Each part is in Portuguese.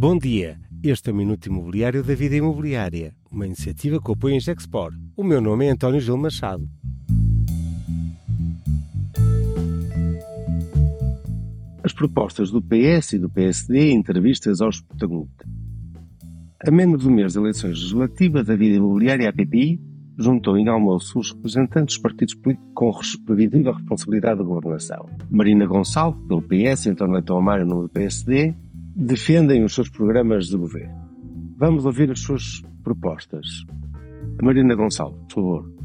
Bom dia, este é o Minuto Imobiliário da Vida Imobiliária, uma iniciativa que apoia em Gexpor. O meu nome é António Gil Machado. As propostas do PS e do PSD em entrevistas aos protagonistas. A menos do mês de eleições legislativas, da Vida Imobiliária, a PPI, juntou em almoço os representantes dos partidos políticos com previsível responsabilidade da governação. Marina Gonçalves, pelo PS, António Leitão Amaro, no PSD, defendem os seus programas de governo. Vamos ouvir as suas propostas. Marina Gonçalves, por favor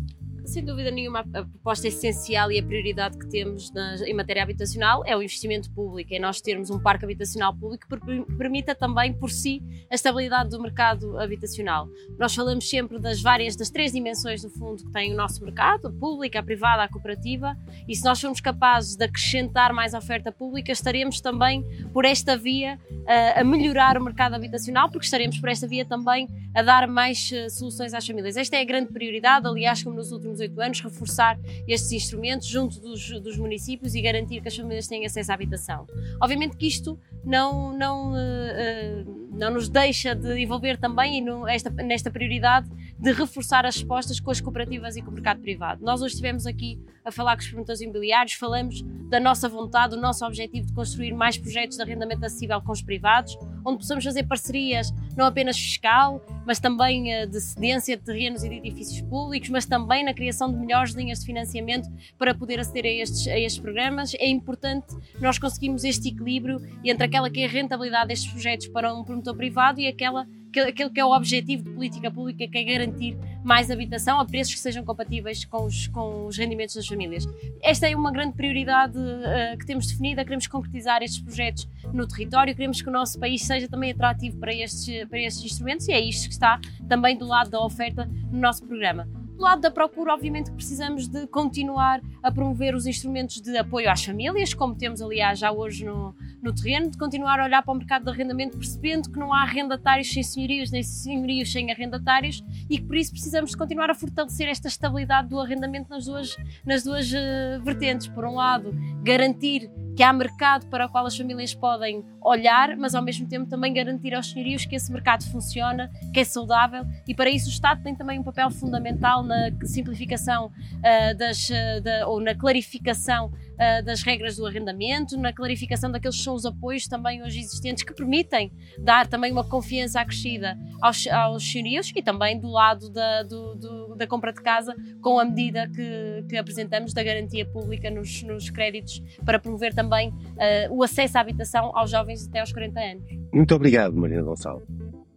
sem dúvida nenhuma, a proposta essencial e a prioridade que temos em matéria habitacional é o investimento público, é nós termos um parque habitacional público que permita também, por si, a estabilidade do mercado habitacional. Nós falamos sempre das várias, das três dimensões, do fundo, que tem o nosso mercado, a pública, a privada, a cooperativa, e se nós formos capazes de acrescentar mais oferta pública, estaremos também por esta via a, a melhorar o mercado habitacional, porque estaremos por esta via também a dar mais uh, soluções às famílias. Esta é a grande prioridade, aliás, como nos últimos oito anos, reforçar estes instrumentos junto dos, dos, municípios e garantir que as famílias têm acesso à habitação. Obviamente que isto não, não, uh, uh, não nos deixa de envolver também no, esta, nesta prioridade de reforçar as respostas com as cooperativas e com o mercado privado. Nós hoje estivemos aqui a falar com os promotores imobiliários, falamos da nossa vontade, do nosso objetivo de construir mais projetos de arrendamento acessível com os privados, onde possamos fazer parcerias não apenas fiscal, mas também eh, de cedência de terrenos e de edifícios públicos, mas também na criação de melhores linhas de financiamento para poder aceder a estes, a estes programas. É importante nós conseguirmos este equilíbrio entre aquela que é a rentabilidade destes projetos para um promotor privado e aquela aquilo que é o objetivo de política pública, que é garantir mais habitação a preços que sejam compatíveis com os, com os rendimentos das famílias. Esta é uma grande prioridade uh, que temos definida, queremos concretizar estes projetos no território, queremos que o nosso país seja também atrativo para estes, para estes instrumentos e é isto que está também do lado da oferta no nosso programa. Do lado da procura, obviamente precisamos de continuar a promover os instrumentos de apoio às famílias, como temos aliás já hoje no, no terreno, de continuar a olhar para o mercado de arrendamento, percebendo que não há arrendatários sem senhorios, nem senhorios sem arrendatários e que por isso precisamos de continuar a fortalecer esta estabilidade do arrendamento nas duas, nas duas uh, vertentes. Por um lado, garantir que há mercado para o qual as famílias podem olhar, mas ao mesmo tempo também garantir aos senhorios que esse mercado funciona, que é saudável e para isso o Estado tem também um papel fundamental na simplificação uh, das, uh, da, ou na clarificação uh, das regras do arrendamento, na clarificação daqueles que são os apoios também hoje existentes que permitem dar também uma confiança acrescida aos, aos senhorios e também do lado da, do, do, da compra de casa com a medida que, que apresentamos da garantia pública nos, nos créditos para promover também uh, o acesso à habitação aos jovens até aos 40 anos. Muito obrigado, Marina Gonçalves.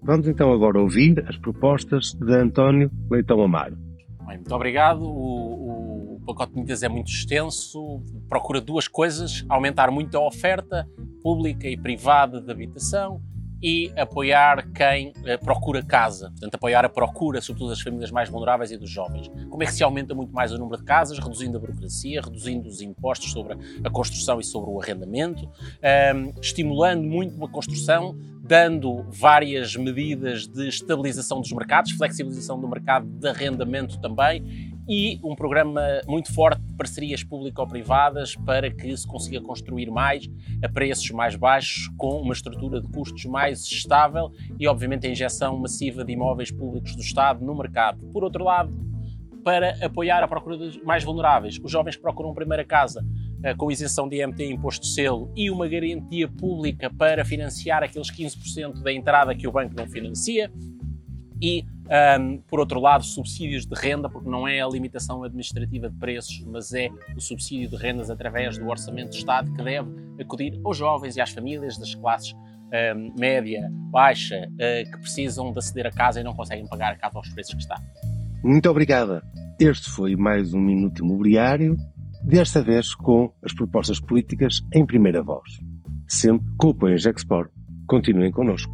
Vamos então agora ouvir as propostas de António Leitão Amaro. Bem, muito obrigado. O, o, pacote de medidas é muito extenso, procura duas coisas: aumentar muito a oferta pública e privada de habitação e apoiar quem uh, procura casa, portanto, apoiar a procura, sobretudo das famílias mais vulneráveis e dos jovens. Como é que se aumenta muito mais o número de casas? Reduzindo a burocracia, reduzindo os impostos sobre a construção e sobre o arrendamento, um, estimulando muito a construção, dando várias medidas de estabilização dos mercados, flexibilização do mercado de arrendamento também e um programa muito forte de parcerias público-privadas para que se consiga construir mais a preços mais baixos, com uma estrutura de custos mais estável e, obviamente, a injeção massiva de imóveis públicos do Estado no mercado. Por outro lado, para apoiar a procura dos mais vulneráveis, os jovens que procuram primeira casa com isenção de IMT imposto de selo e uma garantia pública para financiar aqueles 15% da entrada que o banco não financia e um, por outro lado, subsídios de renda, porque não é a limitação administrativa de preços, mas é o subsídio de rendas através do Orçamento de Estado que deve acudir aos jovens e às famílias das classes um, média, baixa, uh, que precisam de aceder a casa e não conseguem pagar a casa aos preços que está. Muito obrigada. Este foi mais um Minuto Imobiliário, desta vez com as propostas políticas em primeira voz. Sempre com o apoio Export. Continuem connosco.